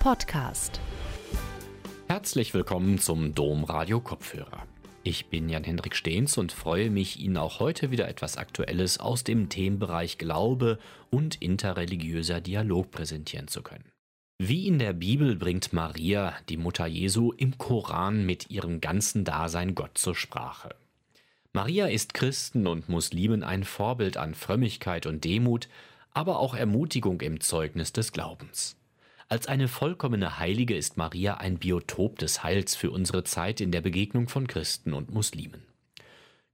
Podcast. Herzlich willkommen zum Domradio Kopfhörer. Ich bin Jan-Hendrik Stehns und freue mich, Ihnen auch heute wieder etwas Aktuelles aus dem Themenbereich Glaube und interreligiöser Dialog präsentieren zu können. Wie in der Bibel bringt Maria, die Mutter Jesu, im Koran mit ihrem ganzen Dasein Gott zur Sprache. Maria ist Christen und Muslimen ein Vorbild an Frömmigkeit und Demut, aber auch Ermutigung im Zeugnis des Glaubens. Als eine vollkommene Heilige ist Maria ein Biotop des Heils für unsere Zeit in der Begegnung von Christen und Muslimen.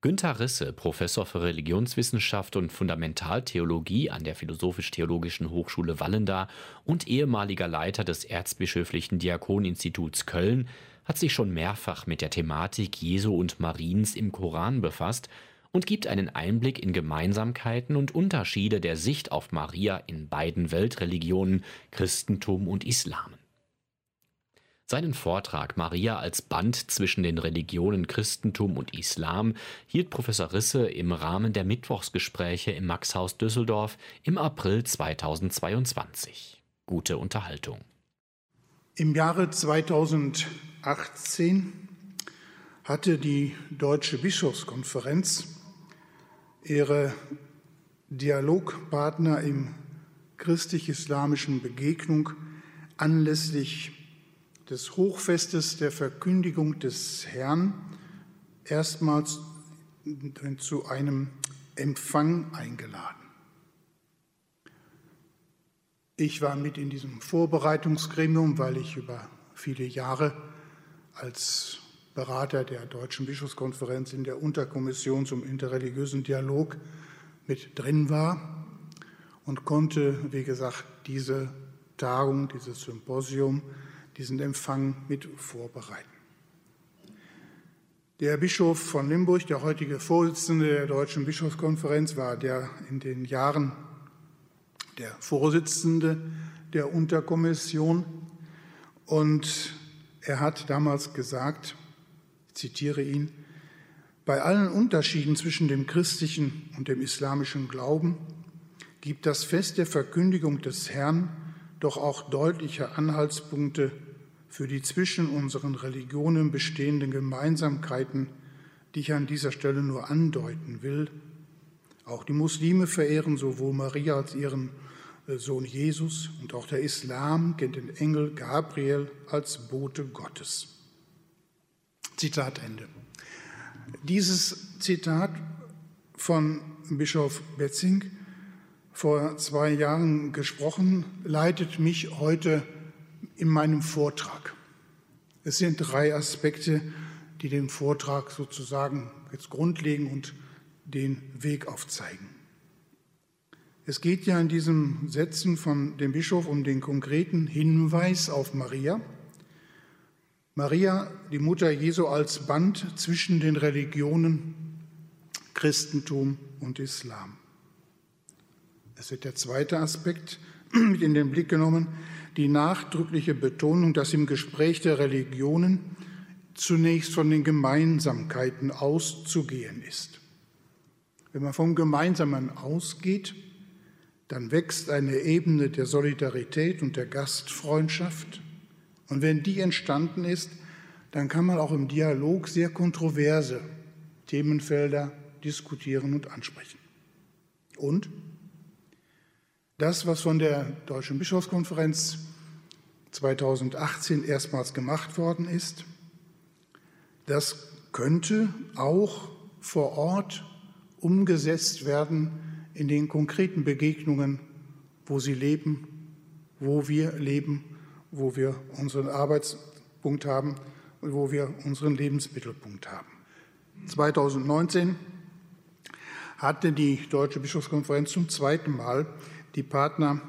Günter Risse, Professor für Religionswissenschaft und Fundamentaltheologie an der Philosophisch-Theologischen Hochschule Wallenda und ehemaliger Leiter des Erzbischöflichen Diakoninstituts Köln, hat sich schon mehrfach mit der Thematik Jesu und Mariens im Koran befasst und gibt einen Einblick in Gemeinsamkeiten und Unterschiede der Sicht auf Maria in beiden Weltreligionen Christentum und Islam. Seinen Vortrag Maria als Band zwischen den Religionen Christentum und Islam hielt Professor Risse im Rahmen der Mittwochsgespräche im Maxhaus Düsseldorf im April 2022. Gute Unterhaltung. Im Jahre 2018 hatte die Deutsche Bischofskonferenz ihre Dialogpartner im christlich-islamischen Begegnung anlässlich des Hochfestes der Verkündigung des Herrn erstmals zu einem Empfang eingeladen. Ich war mit in diesem Vorbereitungsgremium, weil ich über viele Jahre als Berater der Deutschen Bischofskonferenz in der Unterkommission zum interreligiösen Dialog mit drin war und konnte, wie gesagt, diese Tagung, dieses Symposium, diesen Empfang mit vorbereiten. Der Bischof von Limburg, der heutige Vorsitzende der Deutschen Bischofskonferenz, war der in den Jahren der Vorsitzende der Unterkommission und er hat damals gesagt, zitiere ihn, bei allen Unterschieden zwischen dem christlichen und dem islamischen Glauben gibt das Fest der Verkündigung des Herrn doch auch deutliche Anhaltspunkte für die zwischen unseren Religionen bestehenden Gemeinsamkeiten, die ich an dieser Stelle nur andeuten will. Auch die Muslime verehren sowohl Maria als ihren äh, Sohn Jesus und auch der Islam kennt den Engel Gabriel als Bote Gottes. Zitat Ende. Dieses Zitat von Bischof Betzing vor zwei Jahren gesprochen, leitet mich heute in meinem Vortrag. Es sind drei Aspekte, die den Vortrag sozusagen jetzt grundlegen und den Weg aufzeigen. Es geht ja in diesen Sätzen von dem Bischof um den konkreten Hinweis auf Maria, Maria, die Mutter Jesu, als Band zwischen den Religionen Christentum und Islam. Es wird der zweite Aspekt mit in den Blick genommen, die nachdrückliche Betonung, dass im Gespräch der Religionen zunächst von den Gemeinsamkeiten auszugehen ist. Wenn man vom Gemeinsamen ausgeht, dann wächst eine Ebene der Solidarität und der Gastfreundschaft und wenn die entstanden ist, dann kann man auch im Dialog sehr kontroverse Themenfelder diskutieren und ansprechen. Und das, was von der Deutschen Bischofskonferenz 2018 erstmals gemacht worden ist, das könnte auch vor Ort umgesetzt werden in den konkreten Begegnungen, wo sie leben, wo wir leben wo wir unseren Arbeitspunkt haben und wo wir unseren Lebensmittelpunkt haben. 2019 hatte die Deutsche Bischofskonferenz zum zweiten Mal die Partner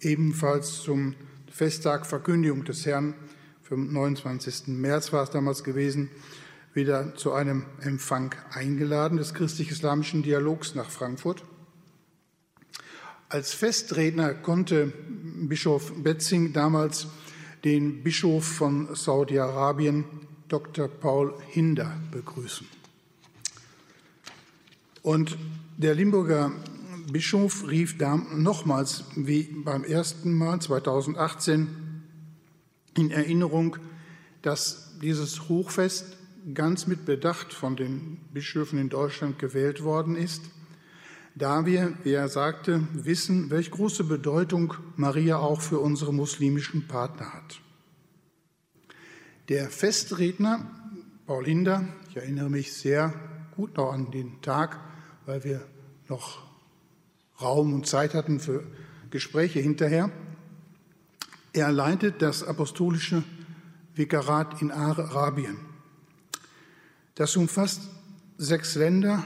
ebenfalls zum Festtag Verkündigung des Herrn, vom 29. März war es damals gewesen, wieder zu einem Empfang eingeladen des christlich-islamischen Dialogs nach Frankfurt. Als Festredner konnte Bischof Betzing damals den Bischof von Saudi-Arabien, Dr. Paul Hinder, begrüßen. Und der Limburger Bischof rief da nochmals, wie beim ersten Mal 2018, in Erinnerung, dass dieses Hochfest ganz mit Bedacht von den Bischöfen in Deutschland gewählt worden ist, da wir, wie er sagte, wissen, welche große Bedeutung Maria auch für unsere muslimischen Partner hat. Der Festredner Paul Hinder, ich erinnere mich sehr gut noch an den Tag, weil wir noch Raum und Zeit hatten für Gespräche hinterher. Er leitet das apostolische Vikarat in Arabien. Das umfasst sechs Länder,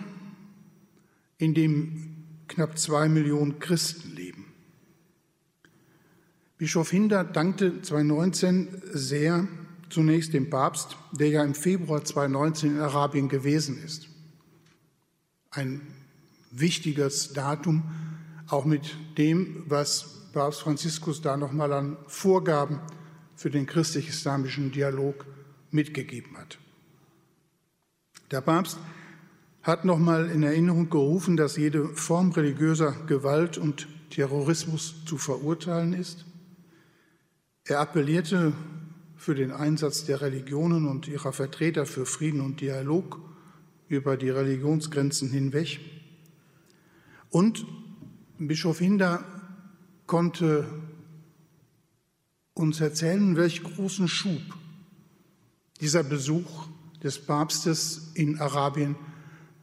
in denen knapp zwei Millionen Christen leben. Bischof Hinder dankte 2019 sehr zunächst dem Papst, der ja im Februar 2019 in Arabien gewesen ist. Ein wichtiges Datum, auch mit dem, was Papst Franziskus da nochmal an Vorgaben für den christlich-islamischen Dialog mitgegeben hat. Der Papst hat nochmal in Erinnerung gerufen, dass jede Form religiöser Gewalt und Terrorismus zu verurteilen ist. Er appellierte für den Einsatz der Religionen und ihrer Vertreter für Frieden und Dialog über die Religionsgrenzen hinweg. Und Bischof Hinder konnte uns erzählen, welch großen Schub dieser Besuch des Papstes in Arabien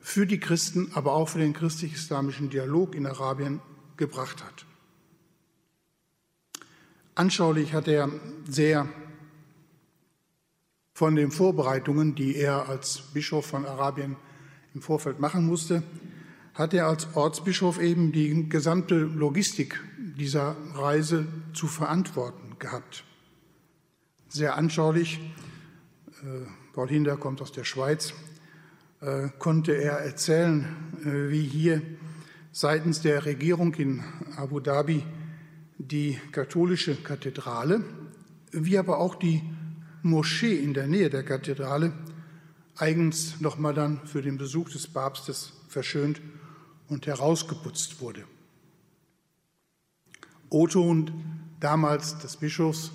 für die Christen, aber auch für den christlich-islamischen Dialog in Arabien gebracht hat. Anschaulich hat er sehr von den Vorbereitungen, die er als Bischof von Arabien im Vorfeld machen musste, hat er als Ortsbischof eben die gesamte Logistik dieser Reise zu verantworten gehabt. Sehr anschaulich, äh, Paul Hinder kommt aus der Schweiz, konnte er erzählen, äh, wie hier seitens der Regierung in Abu Dhabi die katholische Kathedrale, wie aber auch die Moschee in der Nähe der Kathedrale eigens nochmal dann für den Besuch des Papstes verschönt und herausgeputzt wurde. Otto und damals des Bischofs.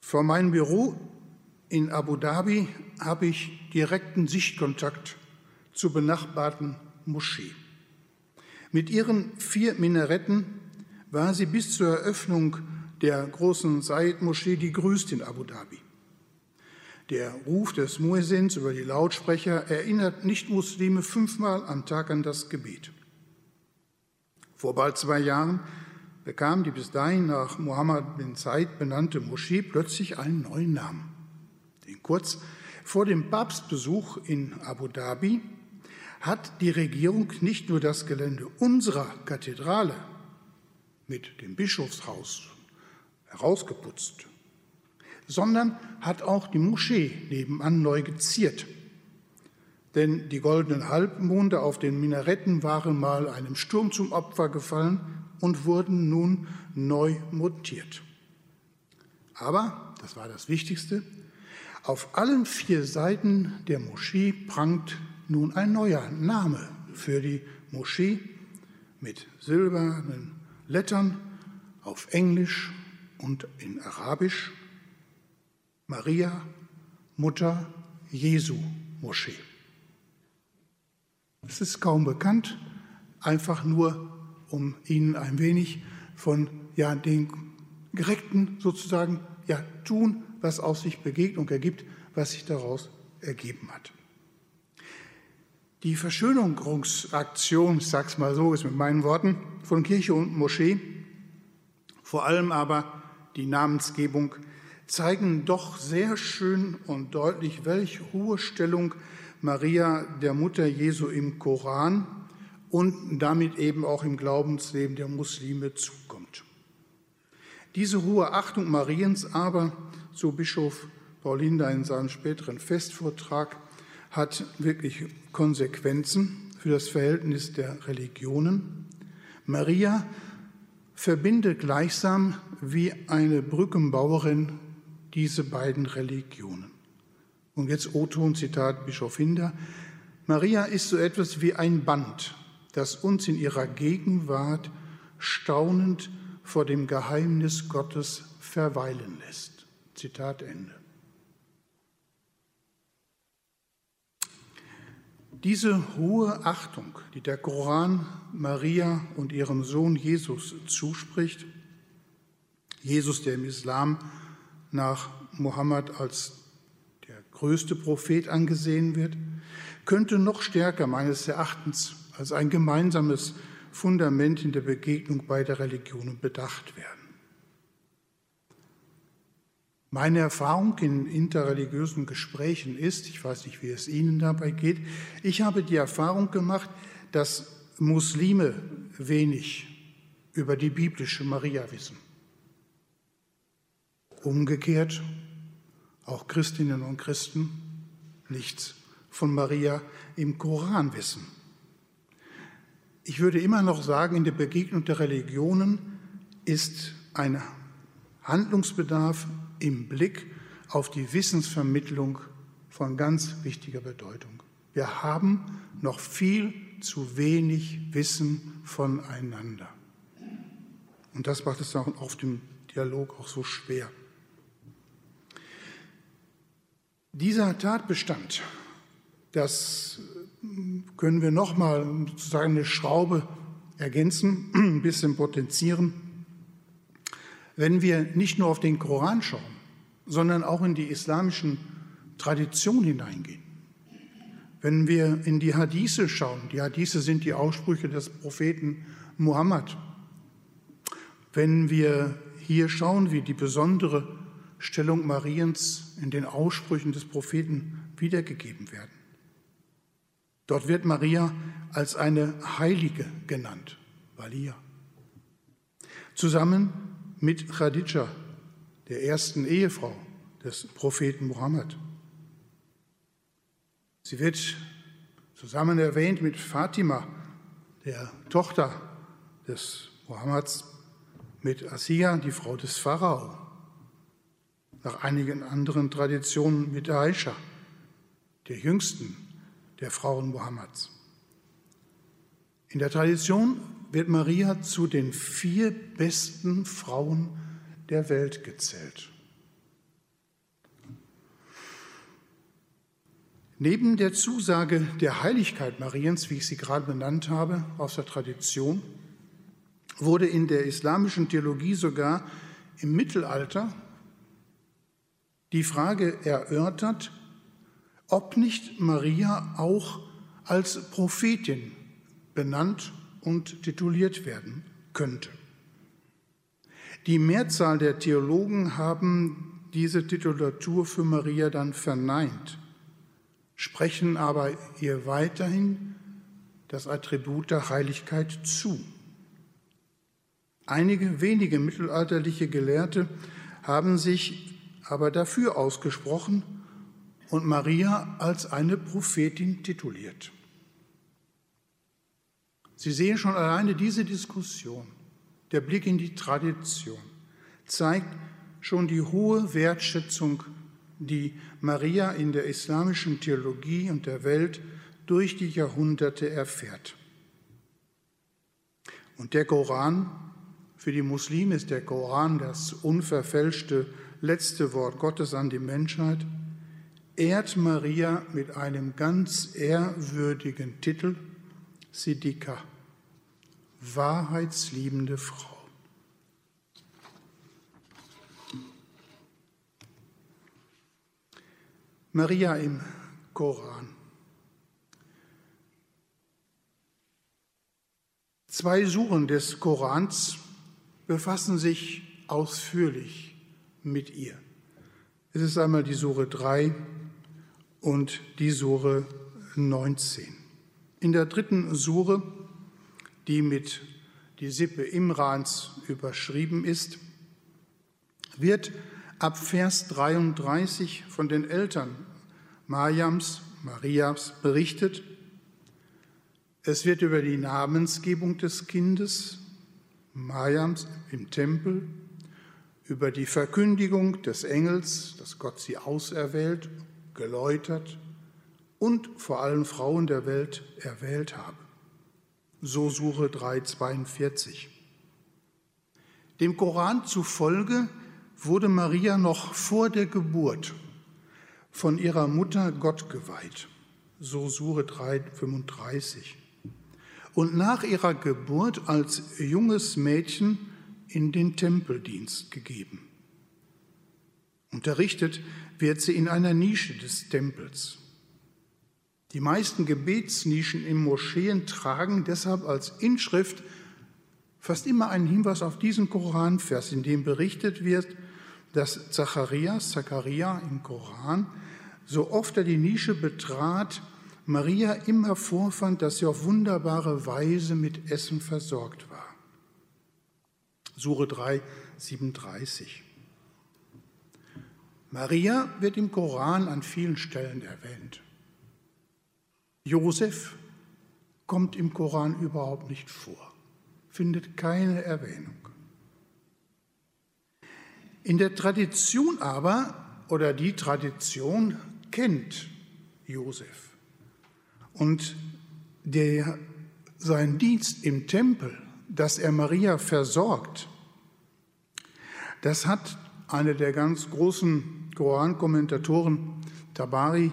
Vor meinem Büro in Abu Dhabi habe ich direkten Sichtkontakt zur benachbarten Moschee. Mit ihren vier Minaretten war sie bis zur Eröffnung der großen Said-Moschee die größte in Abu Dhabi. Der Ruf des Muezzins über die Lautsprecher erinnert Nichtmuslime fünfmal am Tag an das Gebet. Vor bald zwei Jahren bekam die bis dahin nach Mohammed bin Said benannte Moschee plötzlich einen neuen Namen. Denn kurz vor dem Papstbesuch in Abu Dhabi hat die Regierung nicht nur das Gelände unserer Kathedrale mit dem Bischofshaus herausgeputzt, sondern hat auch die Moschee nebenan neu geziert. Denn die goldenen Halbmonde auf den Minaretten waren mal einem Sturm zum Opfer gefallen und wurden nun neu montiert. Aber, das war das Wichtigste, auf allen vier Seiten der Moschee prangt nun ein neuer Name für die Moschee mit silbernen Lettern auf Englisch und in Arabisch Maria, Mutter Jesu Moschee. Es ist kaum bekannt, einfach nur, um Ihnen ein wenig von ja, den Gerechten sozusagen ja, tun, was aus sich Begegnung ergibt, was sich daraus ergeben hat. Die Verschönerungsaktion, ich sage es mal so, ist mit meinen Worten, von Kirche und Moschee, vor allem aber die Namensgebung, zeigen doch sehr schön und deutlich, welche hohe Stellung Maria, der Mutter Jesu, im Koran und damit eben auch im Glaubensleben der Muslime zukommt. Diese hohe Achtung Mariens aber, so Bischof Paulinda in seinem späteren Festvortrag, hat wirklich Konsequenzen für das Verhältnis der Religionen. Maria verbindet gleichsam wie eine Brückenbauerin diese beiden Religionen. Und jetzt O-Ton, Zitat Bischof Hinder. Maria ist so etwas wie ein Band, das uns in ihrer Gegenwart staunend vor dem Geheimnis Gottes verweilen lässt. Zitat Ende. Diese hohe Achtung, die der Koran Maria und ihrem Sohn Jesus zuspricht, Jesus, der im Islam nach Mohammed als der größte Prophet angesehen wird, könnte noch stärker meines Erachtens als ein gemeinsames Fundament in der Begegnung beider Religionen bedacht werden. Meine Erfahrung in interreligiösen Gesprächen ist, ich weiß nicht, wie es Ihnen dabei geht, ich habe die Erfahrung gemacht, dass Muslime wenig über die biblische Maria wissen. Umgekehrt, auch Christinnen und Christen nichts von Maria im Koran wissen. Ich würde immer noch sagen, in der Begegnung der Religionen ist ein Handlungsbedarf im Blick auf die Wissensvermittlung von ganz wichtiger Bedeutung. Wir haben noch viel zu wenig Wissen voneinander. Und das macht es auch auf dem Dialog auch so schwer. Dieser Tatbestand, das können wir nochmal sozusagen eine Schraube ergänzen, ein bisschen potenzieren wenn wir nicht nur auf den Koran schauen, sondern auch in die islamischen Traditionen hineingehen. Wenn wir in die Hadithe schauen, die Hadithe sind die Aussprüche des Propheten Muhammad. Wenn wir hier schauen, wie die besondere Stellung Mariens in den Aussprüchen des Propheten wiedergegeben werden. Dort wird Maria als eine Heilige genannt, Valia. Zusammen mit Khadija, der ersten Ehefrau des Propheten Mohammed. Sie wird zusammen erwähnt mit Fatima, der Tochter des Mohammeds, mit Asiya, die Frau des Pharao, nach einigen anderen Traditionen mit Aisha, der jüngsten der Frauen Mohammeds. In der Tradition wird Maria zu den vier besten Frauen der Welt gezählt. Neben der Zusage der Heiligkeit Mariens, wie ich sie gerade benannt habe, aus der Tradition, wurde in der islamischen Theologie sogar im Mittelalter die Frage erörtert, ob nicht Maria auch als Prophetin benannt und tituliert werden könnte. Die Mehrzahl der Theologen haben diese Titulatur für Maria dann verneint, sprechen aber ihr weiterhin das Attribut der Heiligkeit zu. Einige wenige mittelalterliche Gelehrte haben sich aber dafür ausgesprochen und Maria als eine Prophetin tituliert. Sie sehen schon alleine diese Diskussion, der Blick in die Tradition, zeigt schon die hohe Wertschätzung, die Maria in der islamischen Theologie und der Welt durch die Jahrhunderte erfährt. Und der Koran, für die Muslime ist der Koran das unverfälschte letzte Wort Gottes an die Menschheit, ehrt Maria mit einem ganz ehrwürdigen Titel, Siddiqa, wahrheitsliebende Frau. Maria im Koran. Zwei Suren des Korans befassen sich ausführlich mit ihr. Es ist einmal die Sure 3 und die Sure 19. In der dritten Sure die mit die Sippe Imrans überschrieben ist, wird ab Vers 33 von den Eltern Mariams, Marias berichtet. Es wird über die Namensgebung des Kindes, Mariams im Tempel, über die Verkündigung des Engels, dass Gott sie auserwählt, geläutert und vor allen Frauen der Welt erwählt habe so Suche 3,42. Dem Koran zufolge wurde Maria noch vor der Geburt von ihrer Mutter Gott geweiht, so Sure 335, und nach ihrer Geburt als junges Mädchen in den Tempeldienst gegeben. Unterrichtet wird sie in einer Nische des Tempels. Die meisten Gebetsnischen in Moscheen tragen deshalb als Inschrift fast immer einen Hinweis auf diesen Koranvers, in dem berichtet wird, dass Zacharias, Zachariah im Koran, so oft er die Nische betrat, Maria immer vorfand, dass sie auf wunderbare Weise mit Essen versorgt war. Sure 3, 37. Maria wird im Koran an vielen Stellen erwähnt. Josef kommt im Koran überhaupt nicht vor, findet keine Erwähnung. In der Tradition aber, oder die Tradition kennt Josef. Und der, sein Dienst im Tempel, dass er Maria versorgt, das hat eine der ganz großen Korankommentatoren, Tabari,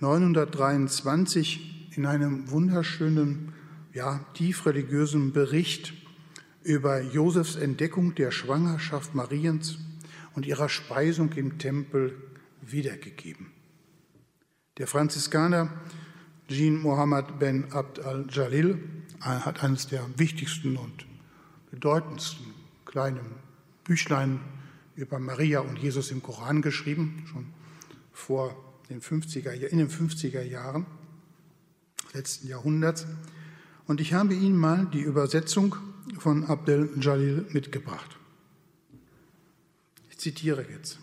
923 in einem wunderschönen, ja, tief religiösen Bericht über Josefs Entdeckung der Schwangerschaft Mariens und ihrer Speisung im Tempel wiedergegeben. Der Franziskaner Jean Mohammed ben Abd al-Jalil hat eines der wichtigsten und bedeutendsten kleinen Büchlein über Maria und Jesus im Koran geschrieben, schon vor den 50er, in den 50er Jahren letzten Jahrhunderts. Und ich habe Ihnen mal die Übersetzung von Abdel Jalil mitgebracht. Ich zitiere jetzt.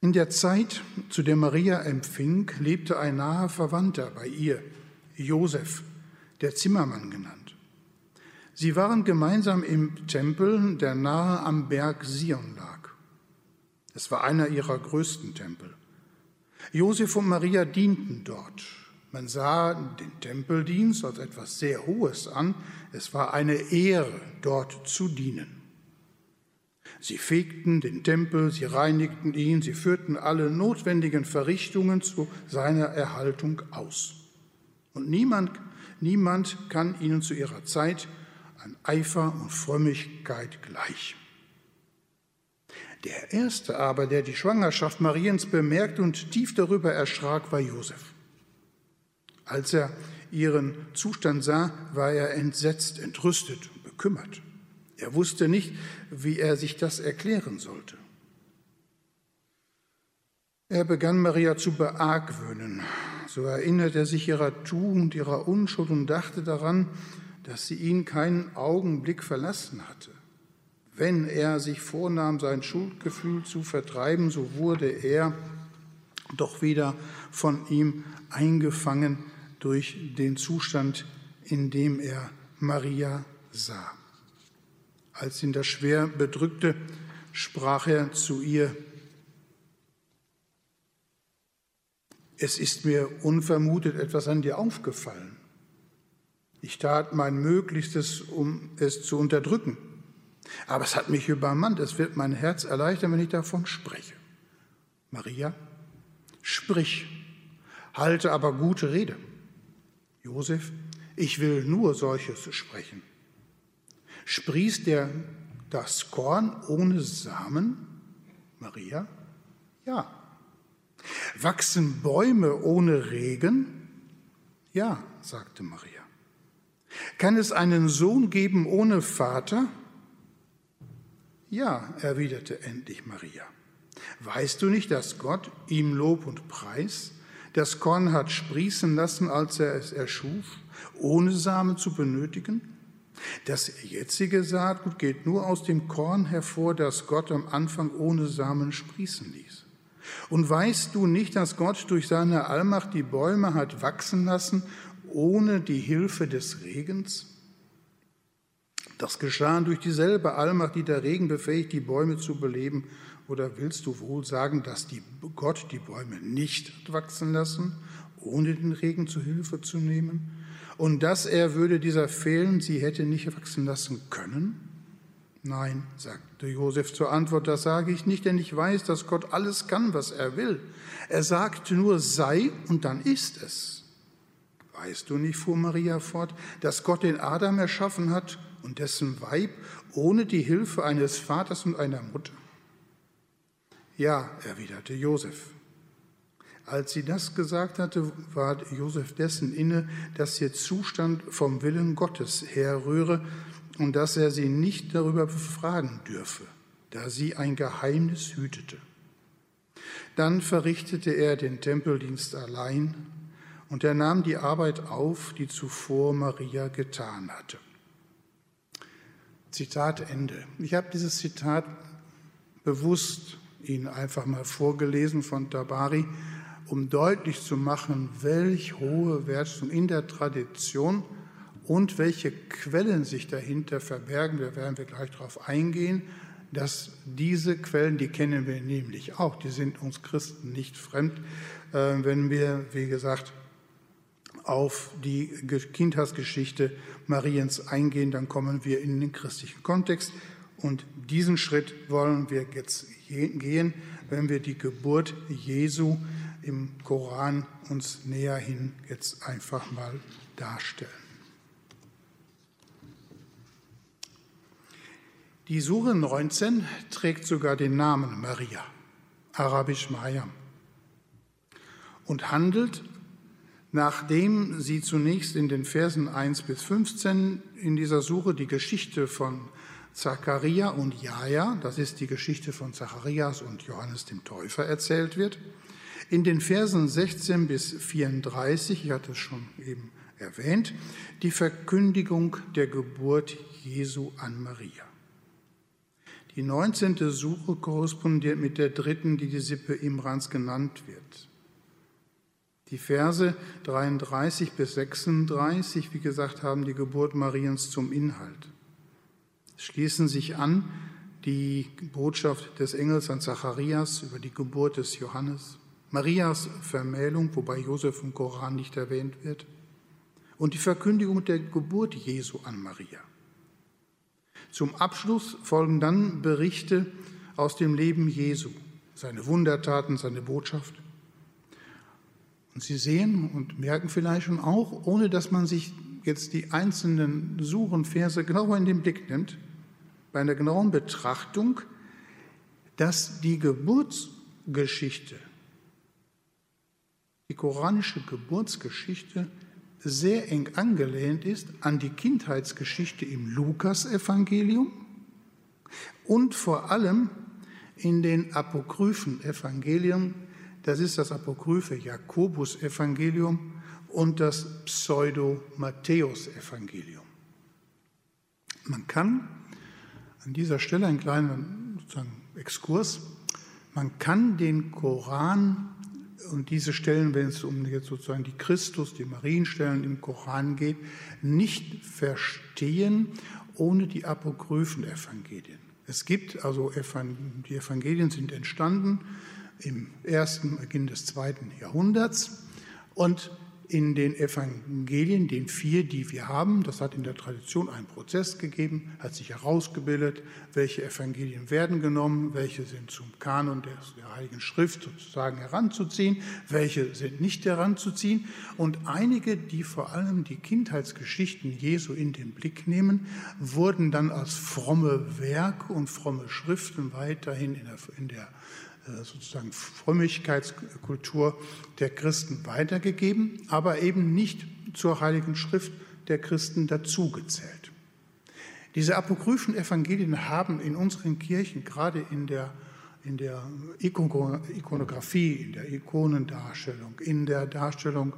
In der Zeit, zu der Maria empfing, lebte ein naher Verwandter bei ihr, Josef, der Zimmermann genannt. Sie waren gemeinsam im Tempel, der nahe am Berg Sion lag. Es war einer ihrer größten Tempel. Josef und Maria dienten dort. Man sah den Tempeldienst als etwas sehr Hohes an. Es war eine Ehre, dort zu dienen. Sie fegten den Tempel, sie reinigten ihn, sie führten alle notwendigen Verrichtungen zu seiner Erhaltung aus. Und niemand, niemand kann ihnen zu ihrer Zeit an Eifer und Frömmigkeit gleich. Der erste aber, der die Schwangerschaft Mariens bemerkte und tief darüber erschrak, war Josef. Als er ihren Zustand sah, war er entsetzt, entrüstet und bekümmert. Er wusste nicht, wie er sich das erklären sollte. Er begann Maria zu beargwöhnen. So erinnert er sich ihrer Tugend, ihrer Unschuld und dachte daran, dass sie ihn keinen Augenblick verlassen hatte. Wenn er sich vornahm, sein Schuldgefühl zu vertreiben, so wurde er doch wieder von ihm eingefangen durch den Zustand, in dem er Maria sah. Als ihn das schwer bedrückte, sprach er zu ihr, es ist mir unvermutet etwas an dir aufgefallen. Ich tat mein Möglichstes, um es zu unterdrücken. Aber es hat mich übermannt. Es wird mein Herz erleichtern, wenn ich davon spreche. Maria, sprich, halte aber gute Rede. Josef, ich will nur solches sprechen. Sprießt der, das Korn ohne Samen? Maria? Ja. Wachsen Bäume ohne Regen? Ja, sagte Maria. Kann es einen Sohn geben ohne Vater? Ja, erwiderte endlich Maria. Weißt du nicht, dass Gott ihm Lob und Preis das Korn hat sprießen lassen, als er es erschuf, ohne Samen zu benötigen? Das jetzige Saatgut geht nur aus dem Korn hervor, das Gott am Anfang ohne Samen sprießen ließ. Und weißt du nicht, dass Gott durch seine Allmacht die Bäume hat wachsen lassen, ohne die Hilfe des Regens? Das geschah durch dieselbe Allmacht, die der Regen befähigt, die Bäume zu beleben. Oder willst du wohl sagen, dass die Gott die Bäume nicht hat wachsen lassen, ohne den Regen zu Hilfe zu nehmen? und dass er würde dieser fehlen, sie hätte nicht wachsen lassen können? Nein, sagte Josef zur Antwort, das sage ich nicht, denn ich weiß, dass Gott alles kann, was er will. Er sagt nur sei und dann ist es. Weißt du nicht, fuhr Maria fort, dass Gott den Adam erschaffen hat und dessen Weib ohne die Hilfe eines Vaters und einer Mutter? Ja, erwiderte Josef. Als sie das gesagt hatte, war Josef dessen inne, dass ihr Zustand vom Willen Gottes herrühre und dass er sie nicht darüber befragen dürfe, da sie ein Geheimnis hütete. Dann verrichtete er den Tempeldienst allein und er nahm die Arbeit auf, die zuvor Maria getan hatte. Zitat Ende. Ich habe dieses Zitat bewusst Ihnen einfach mal vorgelesen von Tabari, um deutlich zu machen, welch hohe Wertschätzung in der Tradition und welche Quellen sich dahinter verbergen. Da werden wir gleich darauf eingehen, dass diese Quellen, die kennen wir nämlich auch, die sind uns Christen nicht fremd, äh, wenn wir, wie gesagt, auf die Kindheitsgeschichte Mariens eingehen, dann kommen wir in den christlichen Kontext. Und diesen Schritt wollen wir jetzt gehen, wenn wir die Geburt Jesu im Koran uns näher hin jetzt einfach mal darstellen. Die Sure 19 trägt sogar den Namen Maria, arabisch Mariam, und handelt, nachdem sie zunächst in den Versen 1 bis 15 in dieser Suche die Geschichte von Zacharia und Jaja, das ist die Geschichte von Zacharias und Johannes dem Täufer, erzählt wird, in den Versen 16 bis 34, ich hatte es schon eben erwähnt, die Verkündigung der Geburt Jesu an Maria. Die 19. Suche korrespondiert mit der dritten, die die Sippe Imrans genannt wird. Die Verse 33 bis 36, wie gesagt, haben die Geburt Mariens zum Inhalt. Schließen sich an die Botschaft des Engels an Zacharias über die Geburt des Johannes. Marias Vermählung, wobei Josef im Koran nicht erwähnt wird, und die Verkündigung der Geburt Jesu an Maria. Zum Abschluss folgen dann Berichte aus dem Leben Jesu, seine Wundertaten, seine Botschaft. Und Sie sehen und merken vielleicht schon auch, ohne dass man sich jetzt die einzelnen Suchenverse genauer in den Blick nimmt, bei einer genauen Betrachtung, dass die Geburtsgeschichte die koranische Geburtsgeschichte sehr eng angelehnt ist an die Kindheitsgeschichte im Lukasevangelium und vor allem in den apokryphen Evangelien, das ist das apokryphe Jakobus-Evangelium und das Pseudo-Matthäus-Evangelium. Man kann an dieser Stelle einen kleinen Exkurs, man kann den Koran und diese Stellen, wenn es um jetzt sozusagen die Christus, die Marienstellen im Koran geht, nicht verstehen ohne die apokryphen Evangelien. Es gibt also die Evangelien sind entstanden im ersten Beginn des zweiten Jahrhunderts. Und in den Evangelien, den vier, die wir haben, das hat in der Tradition einen Prozess gegeben, hat sich herausgebildet, welche Evangelien werden genommen, welche sind zum Kanon der, Heiligen Schrift sozusagen heranzuziehen, welche sind nicht heranzuziehen. Und einige, die vor allem die Kindheitsgeschichten Jesu in den Blick nehmen, wurden dann als fromme Werke und fromme Schriften weiterhin in der, in der sozusagen Frömmigkeitskultur der Christen weitergegeben, aber eben nicht zur Heiligen Schrift der Christen dazugezählt. Diese apokryphen Evangelien haben in unseren Kirchen, gerade in der, in der Ikonografie, in der Ikonendarstellung, in der Darstellung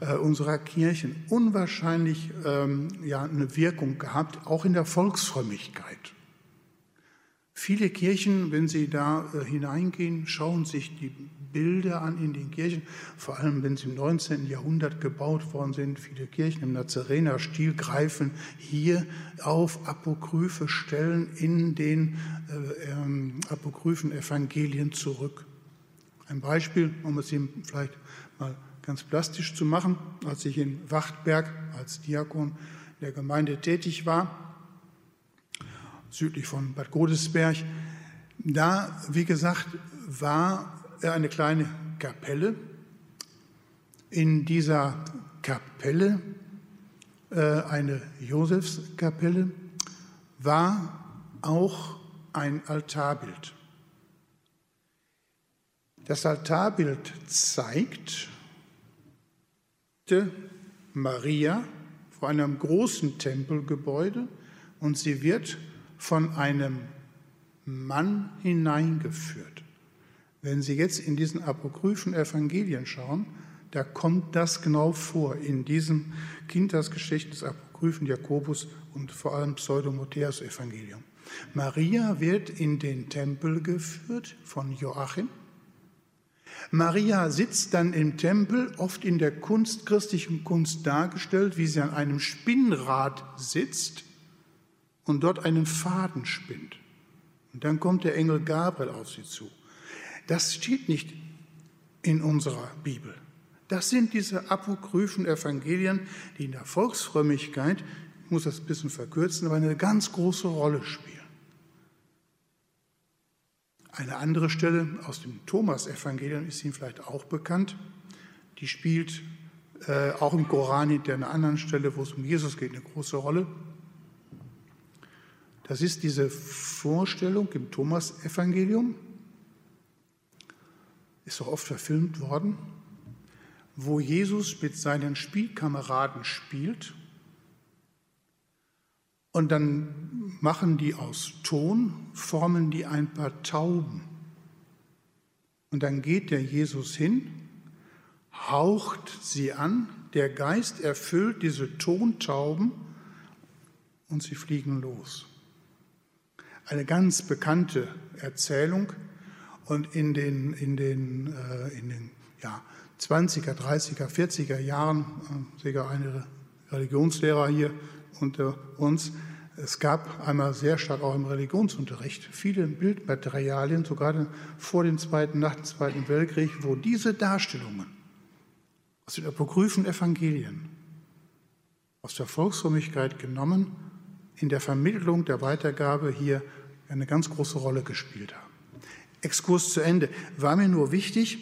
äh, unserer Kirchen unwahrscheinlich ähm, ja, eine Wirkung gehabt, auch in der Volksfrömmigkeit. Viele Kirchen, wenn Sie da äh, hineingehen, schauen sich die Bilder an in den Kirchen, vor allem wenn sie im 19. Jahrhundert gebaut worden sind. Viele Kirchen im Nazarener-Stil greifen hier auf apokryphe Stellen in den äh, ähm, apokryphen Evangelien zurück. Ein Beispiel, um es Ihnen vielleicht mal ganz plastisch zu machen, als ich in Wachtberg als Diakon der Gemeinde tätig war, südlich von Bad Godesberg. Da, wie gesagt, war eine kleine Kapelle. In dieser Kapelle, äh, eine Josefskapelle, war auch ein Altarbild. Das Altarbild zeigt Maria vor einem großen Tempelgebäude und sie wird von einem Mann hineingeführt. Wenn Sie jetzt in diesen apokryphen Evangelien schauen, da kommt das genau vor, in diesem Kindheitsgeschichte des apokryphen Jakobus und vor allem Pseudo-Matthäus-Evangelium. Maria wird in den Tempel geführt von Joachim. Maria sitzt dann im Tempel, oft in der Kunst, christlichen Kunst dargestellt, wie sie an einem Spinnrad sitzt und dort einen Faden spinnt. Und dann kommt der Engel Gabriel auf sie zu. Das steht nicht in unserer Bibel. Das sind diese apokryphen Evangelien, die in der Volksfrömmigkeit, ich muss das ein bisschen verkürzen, aber eine ganz große Rolle spielen. Eine andere Stelle aus dem Thomas-Evangelium ist Ihnen vielleicht auch bekannt. Die spielt äh, auch im Koran hinter einer anderen Stelle, wo es um Jesus geht, eine große Rolle. Das ist diese Vorstellung im Thomas-Evangelium, ist auch oft verfilmt worden, wo Jesus mit seinen Spielkameraden spielt und dann machen die aus Ton, formen die ein paar Tauben. Und dann geht der Jesus hin, haucht sie an, der Geist erfüllt diese Tontauben und sie fliegen los. Eine ganz bekannte Erzählung, und in den, in den, äh, in den ja, 20er, 30er, 40er Jahren, äh, sogar eine Religionslehrer hier unter uns, es gab einmal sehr stark auch im Religionsunterricht viele Bildmaterialien, sogar vor dem Zweiten, nach dem Zweiten Weltkrieg, wo diese Darstellungen aus den apokryphen Evangelien, aus der Volksfrömmigkeit genommen, in der Vermittlung der Weitergabe hier eine ganz große Rolle gespielt haben. Exkurs zu Ende. War mir nur wichtig,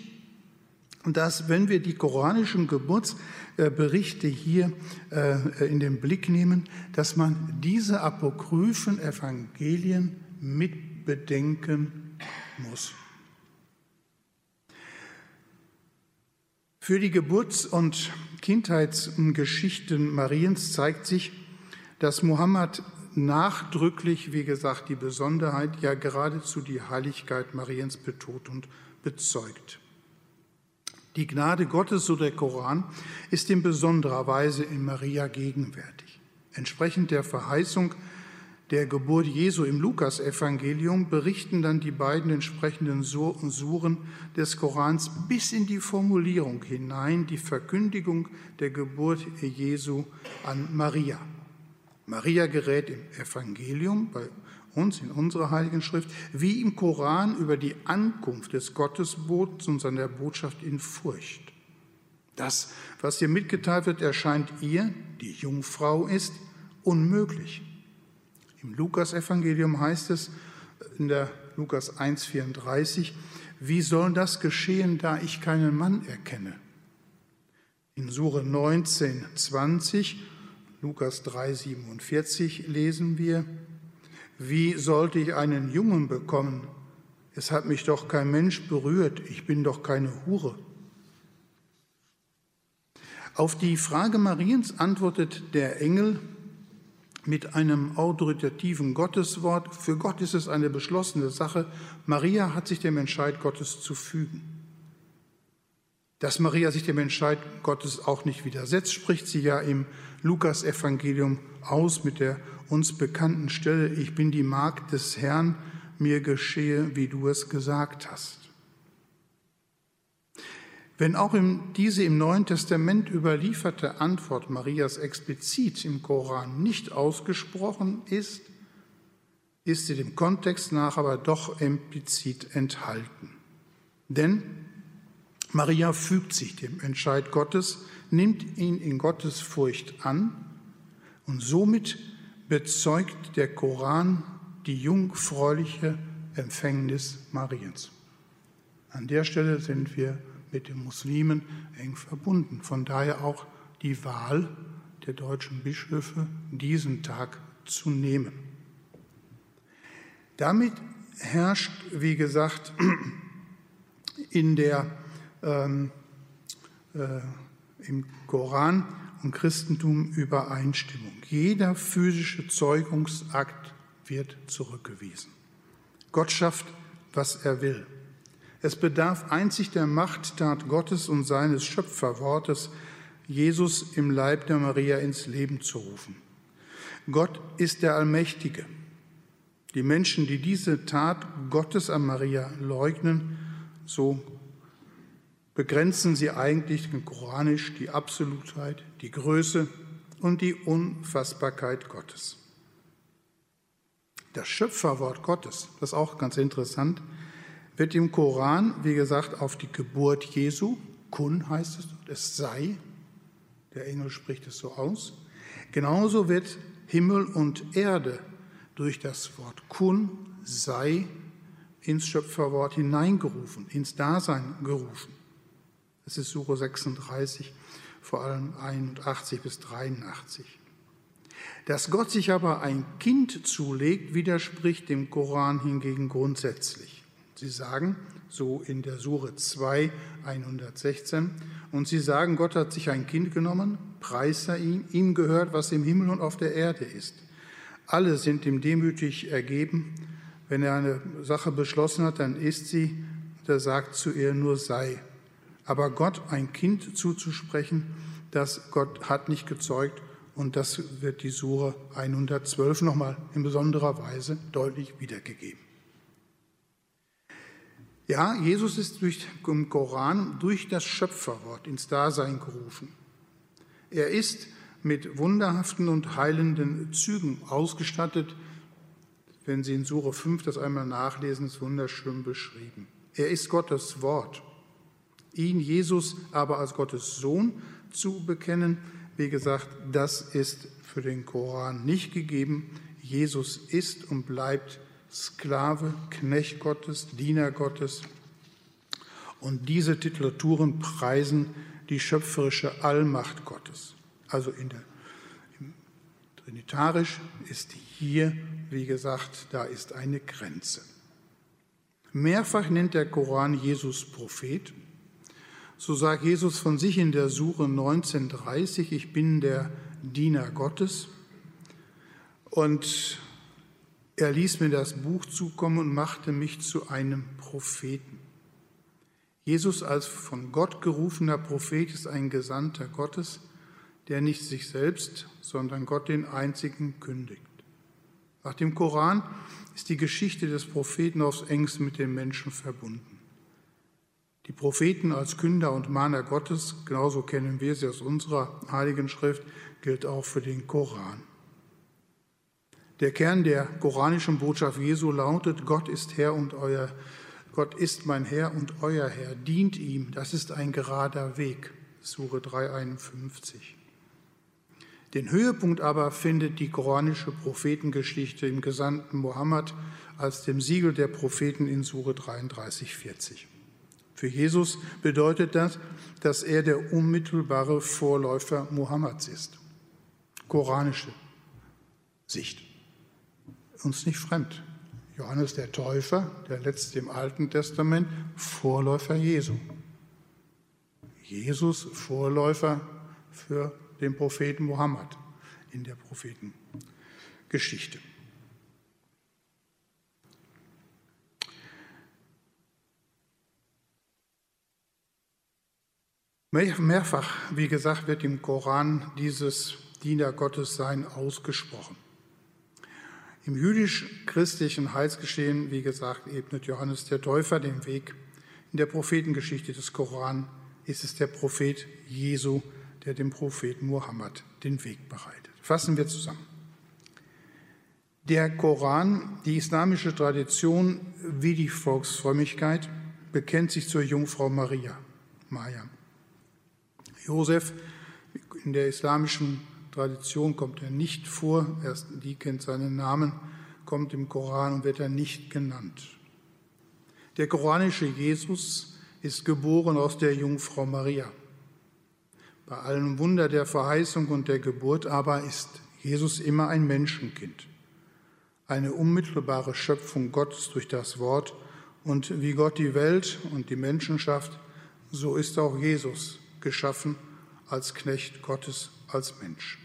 dass wenn wir die koranischen Geburtsberichte hier äh, in den Blick nehmen, dass man diese apokryphen Evangelien mit bedenken muss. Für die Geburts- und Kindheitsgeschichten Mariens zeigt sich, dass Mohammed nachdrücklich, wie gesagt, die Besonderheit, ja geradezu die Heiligkeit Mariens betont und bezeugt. Die Gnade Gottes, so der Koran, ist in besonderer Weise in Maria gegenwärtig. Entsprechend der Verheißung der Geburt Jesu im Lukasevangelium berichten dann die beiden entsprechenden Suren des Korans bis in die Formulierung hinein die Verkündigung der Geburt Jesu an Maria. Maria gerät im Evangelium, bei uns in unserer Heiligen Schrift, wie im Koran über die Ankunft des Gottesbots und seiner Botschaft in Furcht. Das, was ihr mitgeteilt wird, erscheint ihr, die Jungfrau ist, unmöglich. Im Lukas-Evangelium heißt es in der Lukas 1,34, wie soll das geschehen, da ich keinen Mann erkenne? In Sure 19, 20 Lukas 3,47 lesen wir, wie sollte ich einen Jungen bekommen? Es hat mich doch kein Mensch berührt, ich bin doch keine Hure. Auf die Frage Mariens antwortet der Engel mit einem autoritativen Gotteswort. Für Gott ist es eine beschlossene Sache. Maria hat sich dem Entscheid Gottes zu fügen. Dass Maria sich dem Entscheid Gottes auch nicht widersetzt, spricht sie ja im Lukas-Evangelium aus mit der uns bekannten Stelle, ich bin die Magd des Herrn, mir geschehe, wie du es gesagt hast. Wenn auch im, diese im Neuen Testament überlieferte Antwort Marias explizit im Koran nicht ausgesprochen ist, ist sie dem Kontext nach aber doch implizit enthalten. Denn Maria fügt sich dem Entscheid Gottes, nimmt ihn in Gottes Furcht an und somit bezeugt der Koran die jungfräuliche Empfängnis Mariens. An der Stelle sind wir mit den Muslimen eng verbunden. Von daher auch die Wahl der deutschen Bischöfe, diesen Tag zu nehmen. Damit herrscht, wie gesagt, in der, ähm, äh, im Koran und Christentum Übereinstimmung. Jeder physische Zeugungsakt wird zurückgewiesen. Gott schafft, was er will. Es bedarf einzig der Machttat Gottes und seines Schöpferwortes, Jesus im Leib der Maria ins Leben zu rufen. Gott ist der Allmächtige. Die Menschen, die diese Tat Gottes an Maria leugnen, so begrenzen sie eigentlich koranisch die Absolutheit, die Größe und die Unfassbarkeit Gottes. Das Schöpferwort Gottes, das ist auch ganz interessant, wird im Koran, wie gesagt, auf die Geburt Jesu, Kun heißt es, es sei, der Engel spricht es so aus, genauso wird Himmel und Erde durch das Wort Kun, sei, ins Schöpferwort hineingerufen, ins Dasein gerufen. Das ist Sure 36, vor allem 81 bis 83. Dass Gott sich aber ein Kind zulegt, widerspricht dem Koran hingegen grundsätzlich. Sie sagen, so in der Sure 2, 116, und sie sagen, Gott hat sich ein Kind genommen, preis er ihm, ihm gehört, was im Himmel und auf der Erde ist. Alle sind ihm demütig ergeben. Wenn er eine Sache beschlossen hat, dann ist sie, der sagt zu ihr nur sei. Aber Gott ein Kind zuzusprechen, das Gott hat nicht gezeugt, und das wird die Sure 112 nochmal in besonderer Weise deutlich wiedergegeben. Ja, Jesus ist durch den Koran durch das Schöpferwort ins Dasein gerufen. Er ist mit wunderhaften und heilenden Zügen ausgestattet. Wenn Sie in Sure 5 das einmal nachlesen, ist wunderschön beschrieben. Er ist Gottes Wort. Ihn, Jesus, aber als Gottes Sohn zu bekennen, wie gesagt, das ist für den Koran nicht gegeben. Jesus ist und bleibt Sklave, Knecht Gottes, Diener Gottes. Und diese Titulaturen preisen die schöpferische Allmacht Gottes. Also in der, Trinitarisch ist hier, wie gesagt, da ist eine Grenze. Mehrfach nennt der Koran Jesus Prophet. So sagt Jesus von sich in der Suche 1930, ich bin der Diener Gottes. Und er ließ mir das Buch zukommen und machte mich zu einem Propheten. Jesus als von Gott gerufener Prophet ist ein Gesandter Gottes, der nicht sich selbst, sondern Gott den Einzigen kündigt. Nach dem Koran ist die Geschichte des Propheten aufs engste mit den Menschen verbunden. Die Propheten als Künder und Mahner Gottes, genauso kennen wir sie aus unserer heiligen Schrift, gilt auch für den Koran. Der Kern der koranischen Botschaft Jesu lautet, Gott ist Herr und euer, Gott ist mein Herr und euer Herr, dient ihm, das ist ein gerader Weg. Sure 351. Den Höhepunkt aber findet die koranische Prophetengeschichte im Gesandten Mohammed als dem Siegel der Propheten in Sure 33, 40. Für Jesus bedeutet das, dass er der unmittelbare Vorläufer Mohammeds ist. Koranische Sicht. Uns nicht fremd. Johannes der Täufer, der letzte im Alten Testament, Vorläufer Jesu. Jesus Vorläufer für dem Propheten Mohammed in der Prophetengeschichte. Mehrfach, wie gesagt, wird im Koran dieses Diener Gottes sein ausgesprochen. Im jüdisch-christlichen Heilsgeschehen, wie gesagt, ebnet Johannes der Täufer den Weg. In der Prophetengeschichte des Koran ist es der Prophet Jesu, der dem Propheten Mohammed den Weg bereitet. Fassen wir zusammen. Der Koran, die islamische Tradition wie die Volksfrömmigkeit bekennt sich zur Jungfrau Maria, Maya. Josef, in der islamischen Tradition kommt er nicht vor, erst die kennt seinen Namen, kommt im Koran und wird er nicht genannt. Der koranische Jesus ist geboren aus der Jungfrau Maria. Bei allem Wunder der Verheißung und der Geburt aber ist Jesus immer ein Menschenkind, eine unmittelbare Schöpfung Gottes durch das Wort. Und wie Gott die Welt und die Menschen schafft, so ist auch Jesus geschaffen als Knecht Gottes, als Mensch.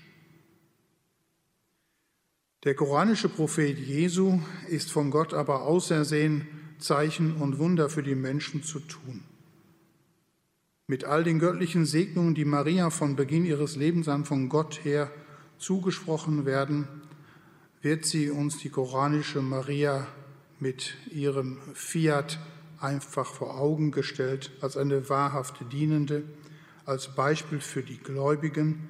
Der koranische Prophet Jesu ist von Gott aber ausersehen, Zeichen und Wunder für die Menschen zu tun. Mit all den göttlichen Segnungen, die Maria von Beginn ihres Lebens an von Gott her zugesprochen werden, wird sie uns die koranische Maria mit ihrem Fiat einfach vor Augen gestellt als eine wahrhafte Dienende, als Beispiel für die Gläubigen.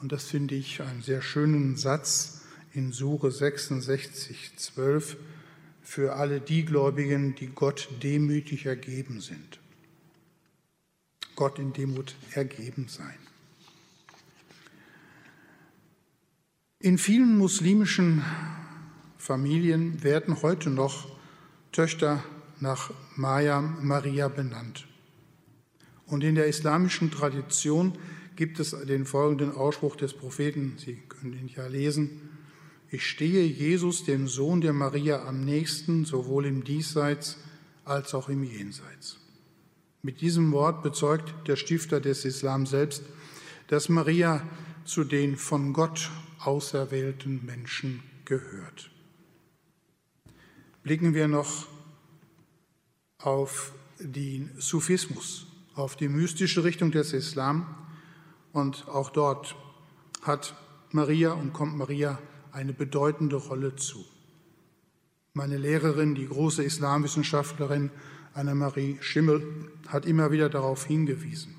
Und das finde ich einen sehr schönen Satz in Sure 66, 12 für alle die Gläubigen, die Gott demütig ergeben sind. Gott in Demut ergeben sein. In vielen muslimischen Familien werden heute noch Töchter nach Maya Maria benannt. Und in der islamischen Tradition gibt es den folgenden Ausspruch des Propheten, Sie können ihn ja lesen, ich stehe Jesus, dem Sohn der Maria, am nächsten, sowohl im Diesseits als auch im Jenseits. Mit diesem Wort bezeugt der Stifter des Islam selbst, dass Maria zu den von Gott auserwählten Menschen gehört. Blicken wir noch auf den Sufismus, auf die mystische Richtung des Islam. Und auch dort hat Maria und kommt Maria eine bedeutende Rolle zu. Meine Lehrerin, die große Islamwissenschaftlerin Annemarie Schimmel, hat immer wieder darauf hingewiesen.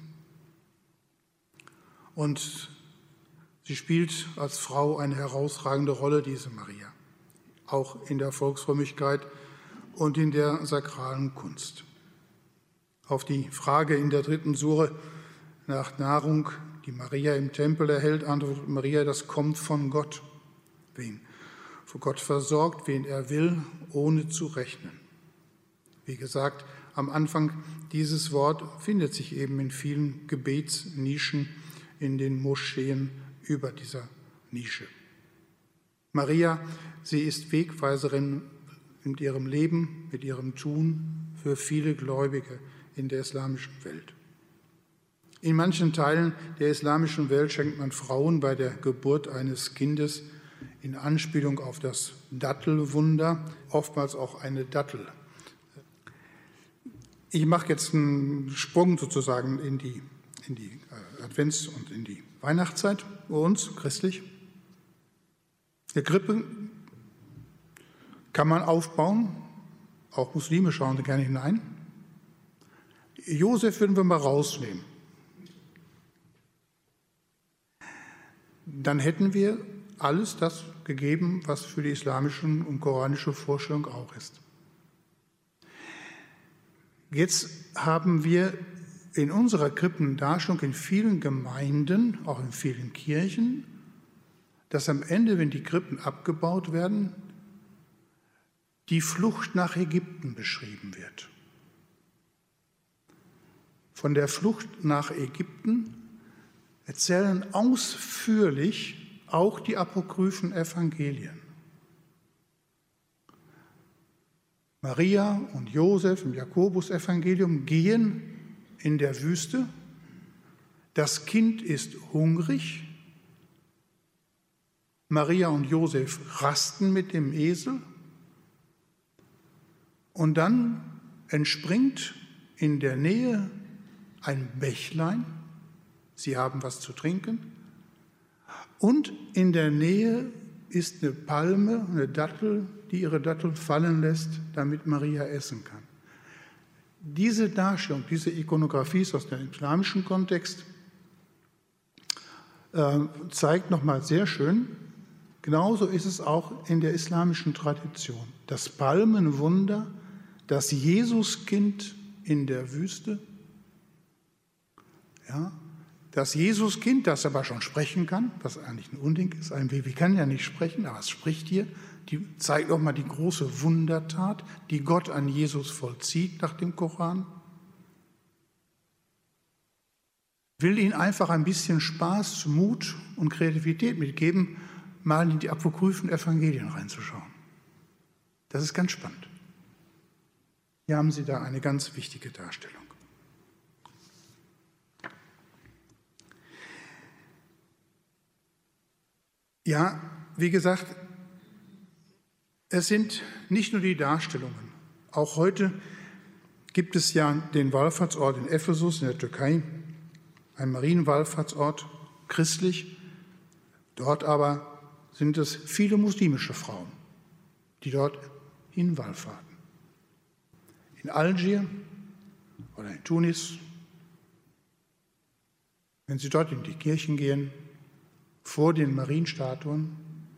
Und sie spielt als Frau eine herausragende Rolle, diese Maria, auch in der Volksfrömmigkeit und in der sakralen Kunst. Auf die Frage in der dritten Sure nach Nahrung, die Maria im Tempel erhält, antwortet Maria, das kommt von Gott wen vor Gott versorgt, wen er will, ohne zu rechnen. Wie gesagt, am Anfang dieses Wort findet sich eben in vielen Gebetsnischen in den Moscheen über dieser Nische. Maria, sie ist Wegweiserin mit ihrem Leben, mit ihrem Tun für viele Gläubige in der islamischen Welt. In manchen Teilen der islamischen Welt schenkt man Frauen bei der Geburt eines Kindes in Anspielung auf das Dattelwunder, oftmals auch eine Dattel. Ich mache jetzt einen Sprung sozusagen in die, in die äh, Advents- und in die Weihnachtszeit bei uns, christlich. Der Krippe kann man aufbauen, auch Muslime schauen da gerne hinein. Josef würden wir mal rausnehmen. Dann hätten wir alles das gegeben, was für die islamische und koranische Vorstellung auch ist. Jetzt haben wir in unserer Krippendarstellung in vielen Gemeinden, auch in vielen Kirchen, dass am Ende, wenn die Krippen abgebaut werden, die Flucht nach Ägypten beschrieben wird. Von der Flucht nach Ägypten erzählen ausführlich auch die apokryphen Evangelien. Maria und Josef im Jakobus-Evangelium gehen in der Wüste. Das Kind ist hungrig. Maria und Josef rasten mit dem Esel. Und dann entspringt in der Nähe ein Bächlein. Sie haben was zu trinken. Und in der Nähe ist eine Palme, eine Dattel, die ihre Dattel fallen lässt, damit Maria essen kann. Diese Darstellung, diese Ikonografie ist aus dem islamischen Kontext, äh, zeigt nochmal sehr schön, genauso ist es auch in der islamischen Tradition. Das Palmenwunder, das Jesuskind in der Wüste, ja, Das Jesuskind, das aber schon sprechen kann, was eigentlich ein Unding ist, ein Baby kann ja nicht sprechen, aber es spricht hier, die zeigt auch mal die große Wundertat, die Gott an Jesus vollzieht nach dem Koran. Will ihnen einfach ein bisschen Spaß, Mut und Kreativität mitgeben, mal in die apokryphen Evangelien reinzuschauen. Das ist ganz spannend. Hier haben Sie da eine ganz wichtige Darstellung. Ja, wie gesagt, es sind nicht nur die Darstellungen. Auch heute gibt es ja den Wallfahrtsort in Ephesus in der Türkei, ein Marienwallfahrtsort, christlich. Dort aber sind es viele muslimische Frauen, die dort hinwallfahrten. In Algier oder in Tunis, wenn Sie dort in die Kirchen gehen, vor den Marienstatuen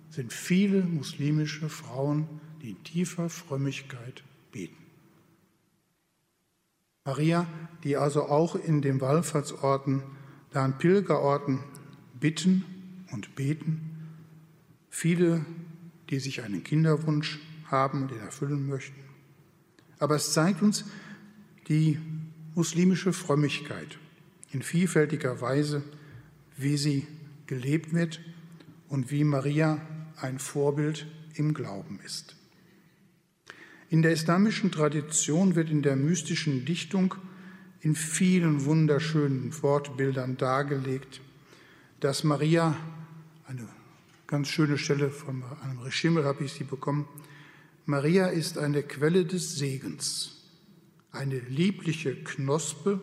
sind viele muslimische Frauen, die in tiefer Frömmigkeit beten. Maria, die also auch in den Wallfahrtsorten, da an Pilgerorten bitten und beten, viele, die sich einen Kinderwunsch haben und den erfüllen möchten. Aber es zeigt uns die muslimische Frömmigkeit in vielfältiger Weise, wie sie gelebt wird und wie Maria ein Vorbild im Glauben ist. In der islamischen Tradition wird in der mystischen Dichtung in vielen wunderschönen Wortbildern dargelegt, dass Maria, eine ganz schöne Stelle von einem Reschimmel habe ich sie bekommen, Maria ist eine Quelle des Segens, eine liebliche Knospe,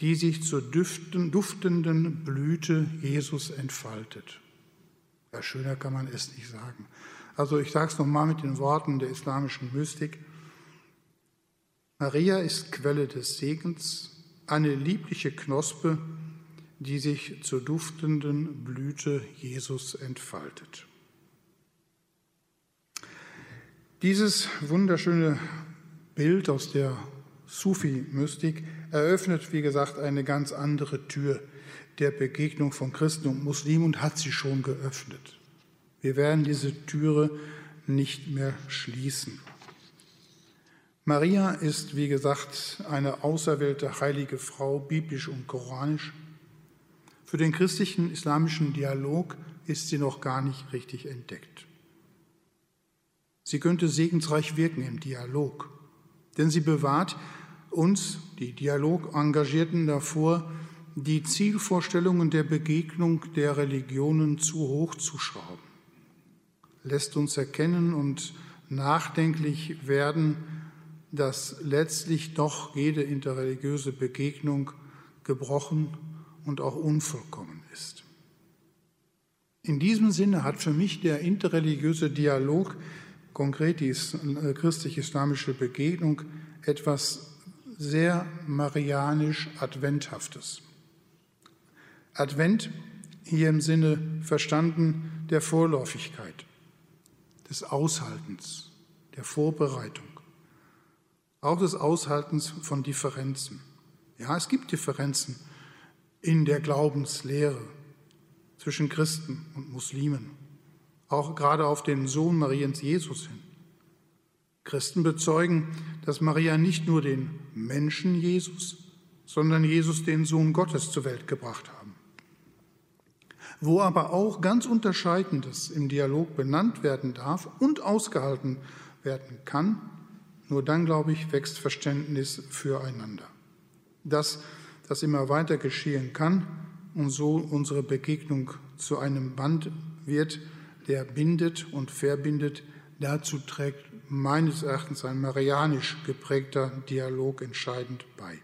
die sich zur duftenden Blüte Jesus entfaltet. Ja, schöner kann man es nicht sagen. Also ich sage es nochmal mit den Worten der islamischen Mystik. Maria ist Quelle des Segens, eine liebliche Knospe, die sich zur duftenden Blüte Jesus entfaltet. Dieses wunderschöne Bild aus der Sufi-Mystik eröffnet, wie gesagt, eine ganz andere Tür der Begegnung von Christen und Muslimen und hat sie schon geöffnet. Wir werden diese Türe nicht mehr schließen. Maria ist, wie gesagt, eine auserwählte heilige Frau, biblisch und koranisch. Für den christlichen islamischen Dialog ist sie noch gar nicht richtig entdeckt. Sie könnte segensreich wirken im Dialog, denn sie bewahrt uns, die Dialogengagierten, davor, die Zielvorstellungen der Begegnung der Religionen zu hoch zu schrauben, lässt uns erkennen und nachdenklich werden, dass letztlich doch jede interreligiöse Begegnung gebrochen und auch unvollkommen ist. In diesem Sinne hat für mich der interreligiöse Dialog, konkret die äh, christlich-islamische Begegnung, etwas sehr marianisch-adventhaftes. Advent hier im Sinne verstanden der Vorläufigkeit, des Aushaltens, der Vorbereitung, auch des Aushaltens von Differenzen. Ja, es gibt Differenzen in der Glaubenslehre zwischen Christen und Muslimen, auch gerade auf den Sohn Mariens Jesus hin. Christen bezeugen, dass Maria nicht nur den Menschen Jesus, sondern Jesus den Sohn Gottes zur Welt gebracht haben. Wo aber auch ganz Unterscheidendes im Dialog benannt werden darf und ausgehalten werden kann, nur dann, glaube ich, wächst Verständnis füreinander. Dass das immer weiter geschehen kann und so unsere Begegnung zu einem Band wird, der bindet und verbindet, dazu trägt meines Erachtens ein marianisch geprägter Dialog entscheidend bei.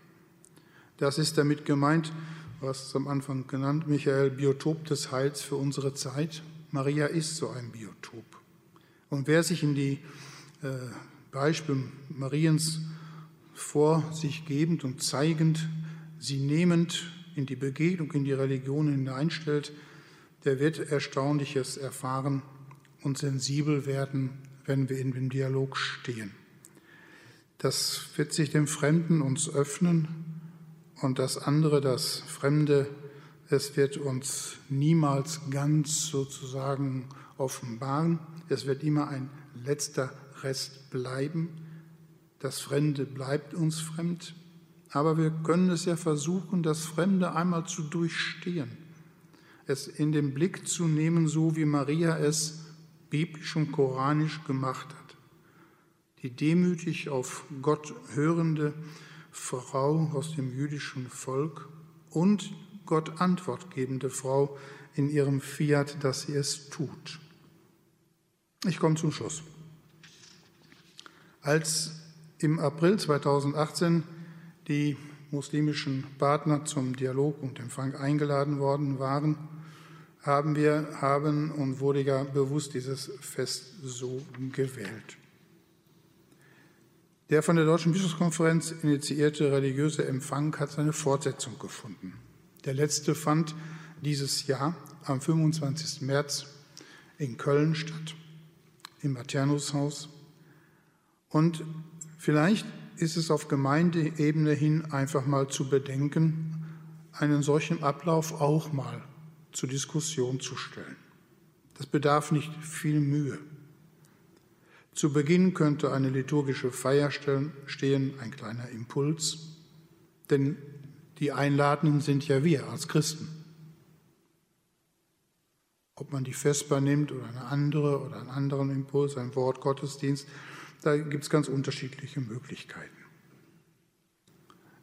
Das ist damit gemeint, was am Anfang genannt, Michael, Biotop des Heils für unsere Zeit. Maria ist so ein Biotop. Und wer sich in die äh, Beispiele Mariens vor sich gebend und zeigend, sie nehmend in die Begegnung, in die Religion hineinstellt, der wird Erstaunliches erfahren und sensibel werden wenn wir in dem Dialog stehen. Das wird sich dem Fremden uns öffnen und das andere, das Fremde, Es wird uns niemals ganz sozusagen offenbaren. Es wird immer ein letzter Rest bleiben. Das Fremde bleibt uns fremd. Aber wir können es ja versuchen, das Fremde einmal zu durchstehen. Es in den Blick zu nehmen, so wie Maria es biblisch und koranisch gemacht hat. Die demütig auf Gott hörende Frau aus dem jüdischen Volk und Gott Antwort gebende Frau in ihrem Fiat, dass sie es tut. Ich komme zum Schluss. Als im April 2018 die muslimischen Partner zum Dialog und Empfang eingeladen worden waren, haben wir haben und wurde ja bewusst dieses Fest so gewählt. Der von der Deutschen Bischofskonferenz initiierte religiöse Empfang hat seine Fortsetzung gefunden. Der letzte fand dieses Jahr am 25. März in Köln statt, im Maternushaus. Und vielleicht ist es auf Gemeindeebene hin einfach mal zu bedenken, einen solchen Ablauf auch mal zur Diskussion zu stellen. Das bedarf nicht viel Mühe. Zu Beginn könnte eine liturgische Feier stehen, ein kleiner Impuls, denn die Einladenden sind ja wir als Christen. Ob man die Vesper nimmt oder eine andere oder einen anderen Impuls, ein Wort Gottesdienst, da gibt es ganz unterschiedliche Möglichkeiten.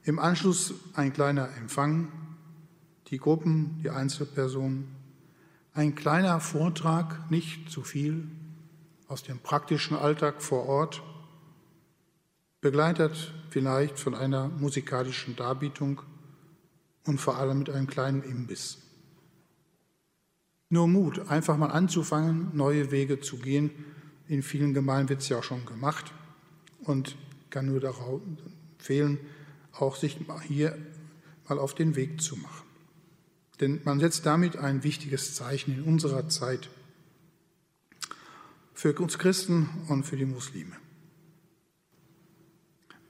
Im Anschluss ein kleiner Empfang, die Gruppen, die Einzelpersonen, ein kleiner Vortrag, nicht zu viel, aus dem praktischen Alltag vor Ort, begleitet vielleicht von einer musikalischen Darbietung und vor allem mit einem kleinen Imbiss. Nur Mut, einfach mal anzufangen, neue Wege zu gehen. In vielen Gemeinden wird es ja auch schon gemacht und kann nur darauf empfehlen, auch sich hier mal auf den Weg zu machen. Denn man setzt damit ein wichtiges Zeichen in unserer Zeit für uns Christen und für die Muslime.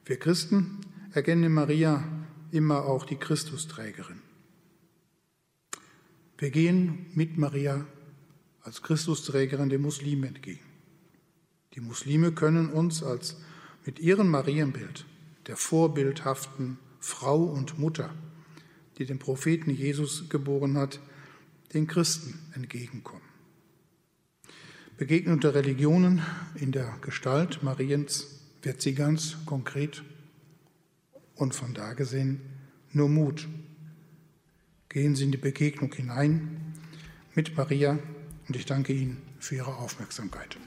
Wir Christen erkennen Maria immer auch die Christusträgerin. Wir gehen mit Maria als Christusträgerin dem Muslimen entgegen. Die Muslime können uns als mit ihrem Marienbild, der vorbildhaften Frau und Mutter, die den Propheten Jesus geboren hat, den Christen entgegenkommen. Begegnet der Religionen in der Gestalt Mariens wird sie ganz konkret und von da gesehen nur Mut. Gehen Sie in die Begegnung hinein mit Maria und ich danke Ihnen für Ihre Aufmerksamkeit.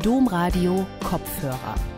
Domradio Kopfhörer.